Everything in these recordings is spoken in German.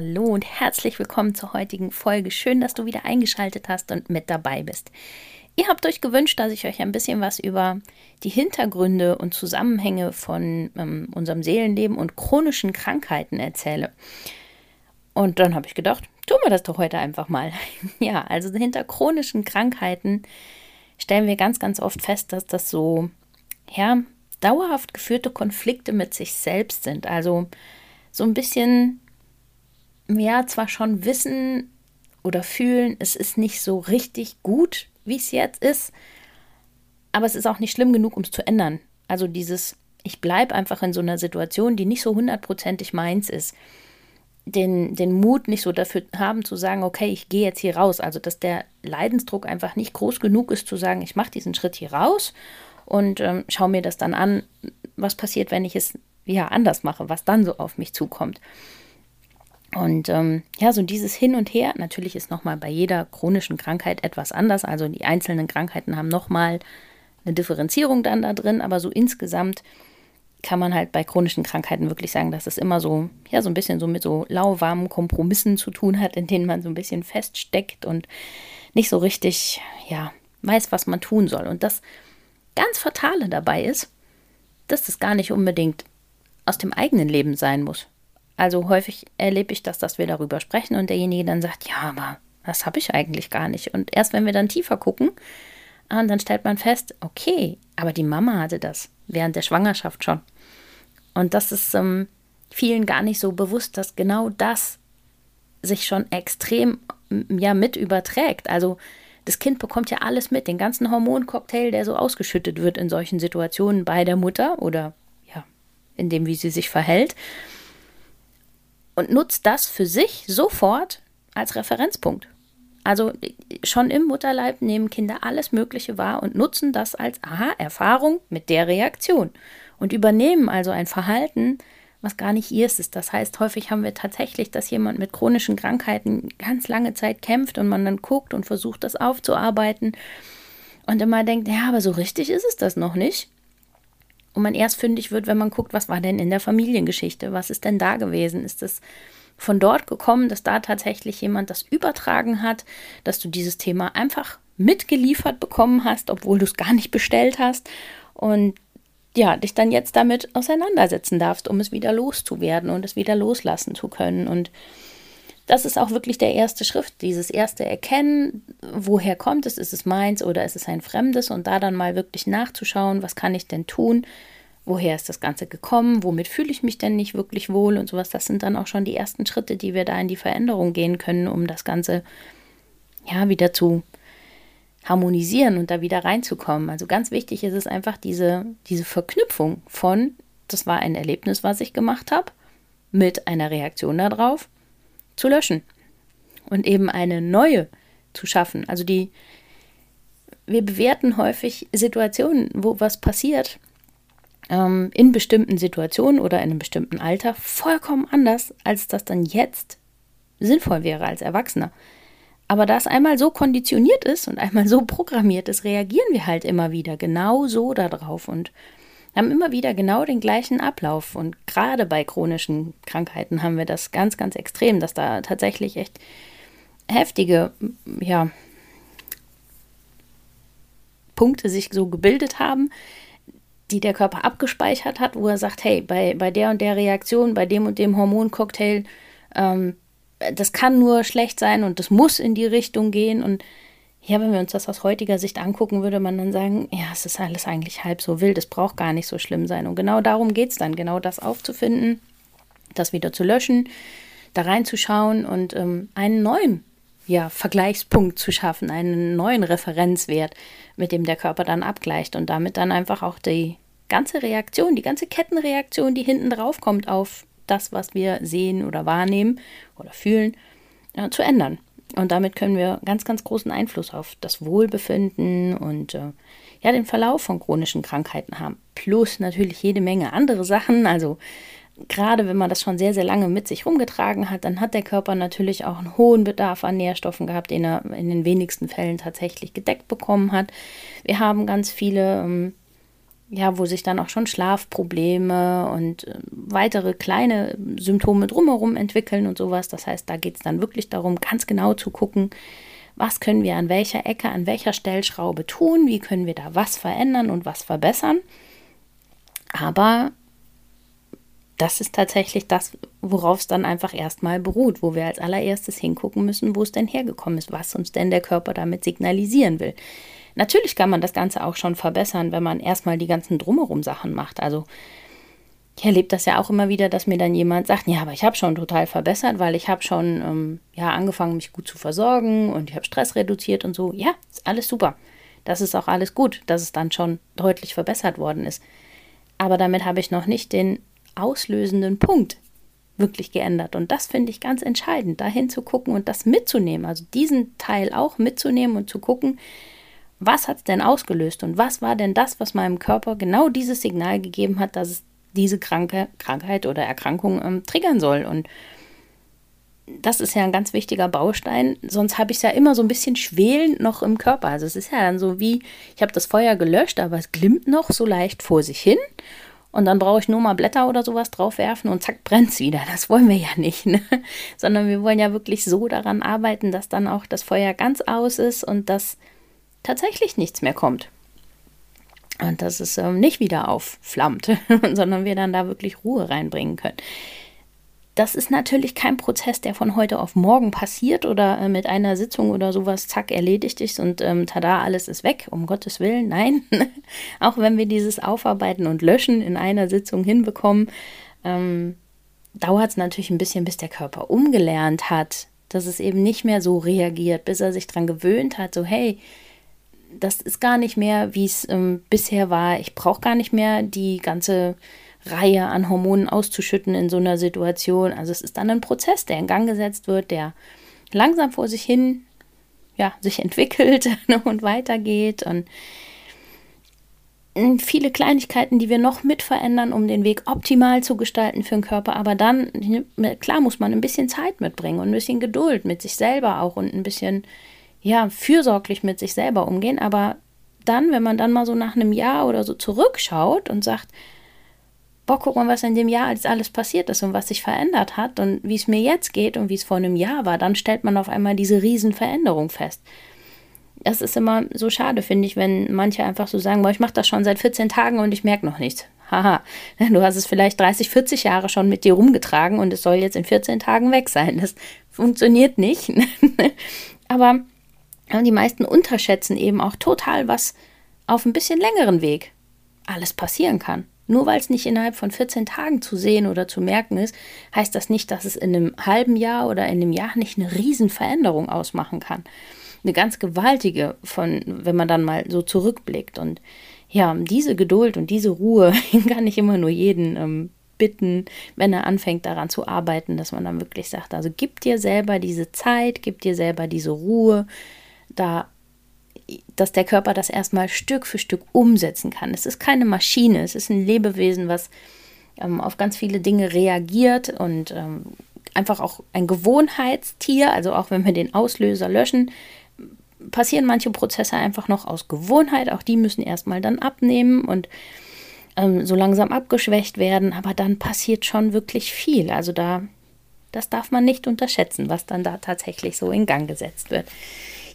Hallo und herzlich willkommen zur heutigen Folge. Schön, dass du wieder eingeschaltet hast und mit dabei bist. Ihr habt euch gewünscht, dass ich euch ein bisschen was über die Hintergründe und Zusammenhänge von ähm, unserem Seelenleben und chronischen Krankheiten erzähle. Und dann habe ich gedacht, tun wir das doch heute einfach mal. ja, also hinter chronischen Krankheiten stellen wir ganz, ganz oft fest, dass das so, ja, dauerhaft geführte Konflikte mit sich selbst sind. Also so ein bisschen ja zwar schon wissen oder fühlen, es ist nicht so richtig gut, wie es jetzt ist, aber es ist auch nicht schlimm genug, um es zu ändern. Also dieses, ich bleibe einfach in so einer Situation, die nicht so hundertprozentig meins ist. Den, den Mut nicht so dafür haben zu sagen, okay, ich gehe jetzt hier raus. Also dass der Leidensdruck einfach nicht groß genug ist zu sagen, ich mache diesen Schritt hier raus und ähm, schaue mir das dann an, was passiert, wenn ich es ja anders mache, was dann so auf mich zukommt. Und ähm, ja, so dieses Hin und Her, natürlich ist nochmal bei jeder chronischen Krankheit etwas anders. Also die einzelnen Krankheiten haben nochmal eine Differenzierung dann da drin, aber so insgesamt kann man halt bei chronischen Krankheiten wirklich sagen, dass es immer so, ja, so ein bisschen so mit so lauwarmen Kompromissen zu tun hat, in denen man so ein bisschen feststeckt und nicht so richtig, ja, weiß, was man tun soll. Und das ganz Fatale dabei ist, dass das gar nicht unbedingt aus dem eigenen Leben sein muss. Also häufig erlebe ich das, dass wir darüber sprechen und derjenige dann sagt, ja, aber das habe ich eigentlich gar nicht. Und erst wenn wir dann tiefer gucken, ah, dann stellt man fest, okay, aber die Mama hatte das während der Schwangerschaft schon. Und das ist ähm, vielen gar nicht so bewusst, dass genau das sich schon extrem ja mit überträgt. Also das Kind bekommt ja alles mit, den ganzen Hormoncocktail, der so ausgeschüttet wird in solchen Situationen bei der Mutter oder ja, in dem, wie sie sich verhält und nutzt das für sich sofort als Referenzpunkt. Also schon im Mutterleib nehmen Kinder alles Mögliche wahr und nutzen das als Aha-Erfahrung mit der Reaktion und übernehmen also ein Verhalten, was gar nicht ihrs ist. Das heißt, häufig haben wir tatsächlich, dass jemand mit chronischen Krankheiten ganz lange Zeit kämpft und man dann guckt und versucht, das aufzuarbeiten und immer denkt, ja, aber so richtig ist es das noch nicht. Und man erst fündig wird, wenn man guckt, was war denn in der Familiengeschichte, was ist denn da gewesen? Ist das von dort gekommen, dass da tatsächlich jemand das übertragen hat, dass du dieses Thema einfach mitgeliefert bekommen hast, obwohl du es gar nicht bestellt hast und ja, dich dann jetzt damit auseinandersetzen darfst, um es wieder loszuwerden und es wieder loslassen zu können. Und das ist auch wirklich der erste Schritt, dieses erste Erkennen, woher kommt es, ist es meins oder ist es ein fremdes und da dann mal wirklich nachzuschauen, was kann ich denn tun, woher ist das Ganze gekommen, womit fühle ich mich denn nicht wirklich wohl und sowas. Das sind dann auch schon die ersten Schritte, die wir da in die Veränderung gehen können, um das Ganze ja wieder zu harmonisieren und da wieder reinzukommen. Also ganz wichtig ist es einfach diese, diese Verknüpfung von, das war ein Erlebnis, was ich gemacht habe, mit einer Reaktion darauf zu löschen und eben eine neue zu schaffen. Also die, wir bewerten häufig Situationen, wo was passiert, ähm, in bestimmten Situationen oder in einem bestimmten Alter vollkommen anders, als das dann jetzt sinnvoll wäre als Erwachsener. Aber da es einmal so konditioniert ist und einmal so programmiert ist, reagieren wir halt immer wieder genau so darauf. Und haben immer wieder genau den gleichen Ablauf. Und gerade bei chronischen Krankheiten haben wir das ganz, ganz extrem, dass da tatsächlich echt heftige, ja, Punkte sich so gebildet haben, die der Körper abgespeichert hat, wo er sagt, hey, bei, bei der und der Reaktion, bei dem und dem Hormoncocktail, ähm, das kann nur schlecht sein und das muss in die Richtung gehen und ja, wenn wir uns das aus heutiger Sicht angucken, würde man dann sagen, ja, es ist alles eigentlich halb so wild, es braucht gar nicht so schlimm sein. Und genau darum geht es dann, genau das aufzufinden, das wieder zu löschen, da reinzuschauen und ähm, einen neuen ja, Vergleichspunkt zu schaffen, einen neuen Referenzwert, mit dem der Körper dann abgleicht und damit dann einfach auch die, ganze Reaktion, die ganze Kettenreaktion, die hinten drauf kommt auf das, was wir sehen oder wahrnehmen oder fühlen, äh, zu ändern. Und damit können wir ganz, ganz großen Einfluss auf das Wohlbefinden und äh, ja, den Verlauf von chronischen Krankheiten haben. Plus natürlich jede Menge andere Sachen. Also gerade wenn man das schon sehr, sehr lange mit sich rumgetragen hat, dann hat der Körper natürlich auch einen hohen Bedarf an Nährstoffen gehabt, den er in den wenigsten Fällen tatsächlich gedeckt bekommen hat. Wir haben ganz viele, ähm, ja, wo sich dann auch schon Schlafprobleme und äh, weitere kleine Symptome drumherum entwickeln und sowas. Das heißt, da geht es dann wirklich darum, ganz genau zu gucken, was können wir an welcher Ecke, an welcher Stellschraube tun, wie können wir da was verändern und was verbessern. Aber das ist tatsächlich das, worauf es dann einfach erstmal beruht, wo wir als allererstes hingucken müssen, wo es denn hergekommen ist, was uns denn der Körper damit signalisieren will. Natürlich kann man das Ganze auch schon verbessern, wenn man erstmal die ganzen drumherum Sachen macht. Also ich erlebe das ja auch immer wieder, dass mir dann jemand sagt, ja, aber ich habe schon total verbessert, weil ich habe schon ähm, ja angefangen, mich gut zu versorgen und ich habe Stress reduziert und so. Ja, ist alles super. Das ist auch alles gut, dass es dann schon deutlich verbessert worden ist. Aber damit habe ich noch nicht den auslösenden Punkt wirklich geändert. Und das finde ich ganz entscheidend, dahin zu gucken und das mitzunehmen. Also diesen Teil auch mitzunehmen und zu gucken, was hat es denn ausgelöst und was war denn das, was meinem Körper genau dieses Signal gegeben hat, dass es diese kranke Krankheit oder Erkrankung ähm, triggern soll. Und das ist ja ein ganz wichtiger Baustein. Sonst habe ich es ja immer so ein bisschen schwelend noch im Körper. Also es ist ja dann so wie, ich habe das Feuer gelöscht, aber es glimmt noch so leicht vor sich hin. Und dann brauche ich nur mal Blätter oder sowas draufwerfen und zack, brennt es wieder. Das wollen wir ja nicht, ne? Sondern wir wollen ja wirklich so daran arbeiten, dass dann auch das Feuer ganz aus ist und dass tatsächlich nichts mehr kommt. Und dass es ähm, nicht wieder aufflammt, sondern wir dann da wirklich Ruhe reinbringen können das ist natürlich kein Prozess, der von heute auf morgen passiert oder äh, mit einer Sitzung oder sowas, zack, erledigt ist und ähm, tada, alles ist weg, um Gottes Willen. Nein, auch wenn wir dieses Aufarbeiten und Löschen in einer Sitzung hinbekommen, ähm, dauert es natürlich ein bisschen, bis der Körper umgelernt hat, dass es eben nicht mehr so reagiert, bis er sich daran gewöhnt hat, so hey, das ist gar nicht mehr, wie es ähm, bisher war. Ich brauche gar nicht mehr die ganze Reihe an Hormonen auszuschütten in so einer Situation. Also es ist dann ein Prozess, der in Gang gesetzt wird, der langsam vor sich hin ja, sich entwickelt und weitergeht und viele Kleinigkeiten, die wir noch mit verändern, um den Weg optimal zu gestalten für den Körper. Aber dann, klar, muss man ein bisschen Zeit mitbringen und ein bisschen Geduld mit sich selber auch und ein bisschen, ja, fürsorglich mit sich selber umgehen. Aber dann, wenn man dann mal so nach einem Jahr oder so zurückschaut und sagt, boah, guck mal, was in dem Jahr alles passiert ist und was sich verändert hat und wie es mir jetzt geht und wie es vor einem Jahr war, dann stellt man auf einmal diese Riesenveränderung fest. Das ist immer so schade, finde ich, wenn manche einfach so sagen, boah, ich mache das schon seit 14 Tagen und ich merke noch nichts. Haha, du hast es vielleicht 30, 40 Jahre schon mit dir rumgetragen und es soll jetzt in 14 Tagen weg sein. Das funktioniert nicht. Aber die meisten unterschätzen eben auch total, was auf ein bisschen längeren Weg alles passieren kann. Nur weil es nicht innerhalb von 14 Tagen zu sehen oder zu merken ist, heißt das nicht, dass es in einem halben Jahr oder in einem Jahr nicht eine Riesenveränderung ausmachen kann. Eine ganz gewaltige, von, wenn man dann mal so zurückblickt. Und ja, diese Geduld und diese Ruhe kann ich immer nur jeden ähm, bitten, wenn er anfängt daran zu arbeiten, dass man dann wirklich sagt, also gib dir selber diese Zeit, gib dir selber diese Ruhe, da dass der Körper das erstmal Stück für Stück umsetzen kann. Es ist keine Maschine, es ist ein Lebewesen, was ähm, auf ganz viele Dinge reagiert und ähm, einfach auch ein Gewohnheitstier, also auch wenn wir den Auslöser löschen, passieren manche Prozesse einfach noch aus Gewohnheit, auch die müssen erstmal dann abnehmen und ähm, so langsam abgeschwächt werden, aber dann passiert schon wirklich viel. Also da, das darf man nicht unterschätzen, was dann da tatsächlich so in Gang gesetzt wird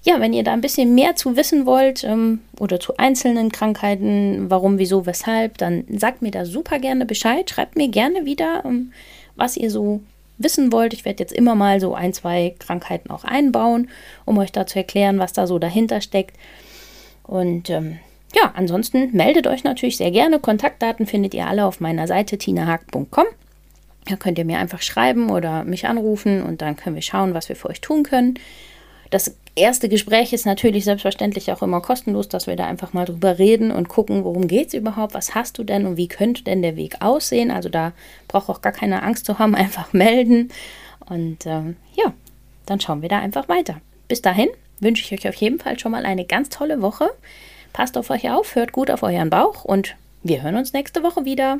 ja, wenn ihr da ein bisschen mehr zu wissen wollt ähm, oder zu einzelnen Krankheiten, warum, wieso, weshalb, dann sagt mir da super gerne Bescheid. Schreibt mir gerne wieder, ähm, was ihr so wissen wollt. Ich werde jetzt immer mal so ein, zwei Krankheiten auch einbauen, um euch da zu erklären, was da so dahinter steckt. Und ähm, ja, ansonsten meldet euch natürlich sehr gerne. Kontaktdaten findet ihr alle auf meiner Seite tinahag.com. Da könnt ihr mir einfach schreiben oder mich anrufen und dann können wir schauen, was wir für euch tun können. Das erste Gespräch ist natürlich selbstverständlich auch immer kostenlos, dass wir da einfach mal drüber reden und gucken, worum geht es überhaupt, was hast du denn und wie könnte denn der Weg aussehen. Also da braucht auch gar keine Angst zu haben, einfach melden. Und ähm, ja, dann schauen wir da einfach weiter. Bis dahin wünsche ich euch auf jeden Fall schon mal eine ganz tolle Woche. Passt auf euch auf, hört gut auf euren Bauch und wir hören uns nächste Woche wieder.